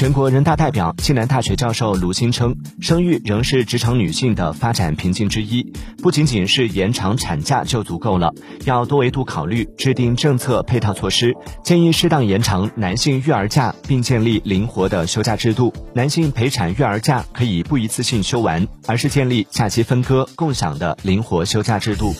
全国人大代表、西南大学教授卢鑫称，生育仍是职场女性的发展瓶颈之一，不仅仅是延长产假就足够了，要多维度考虑，制定政策配套措施，建议适当延长男性育儿假，并建立灵活的休假制度。男性陪产育儿假可以不一次性休完，而是建立假期分割、共享的灵活休假制度。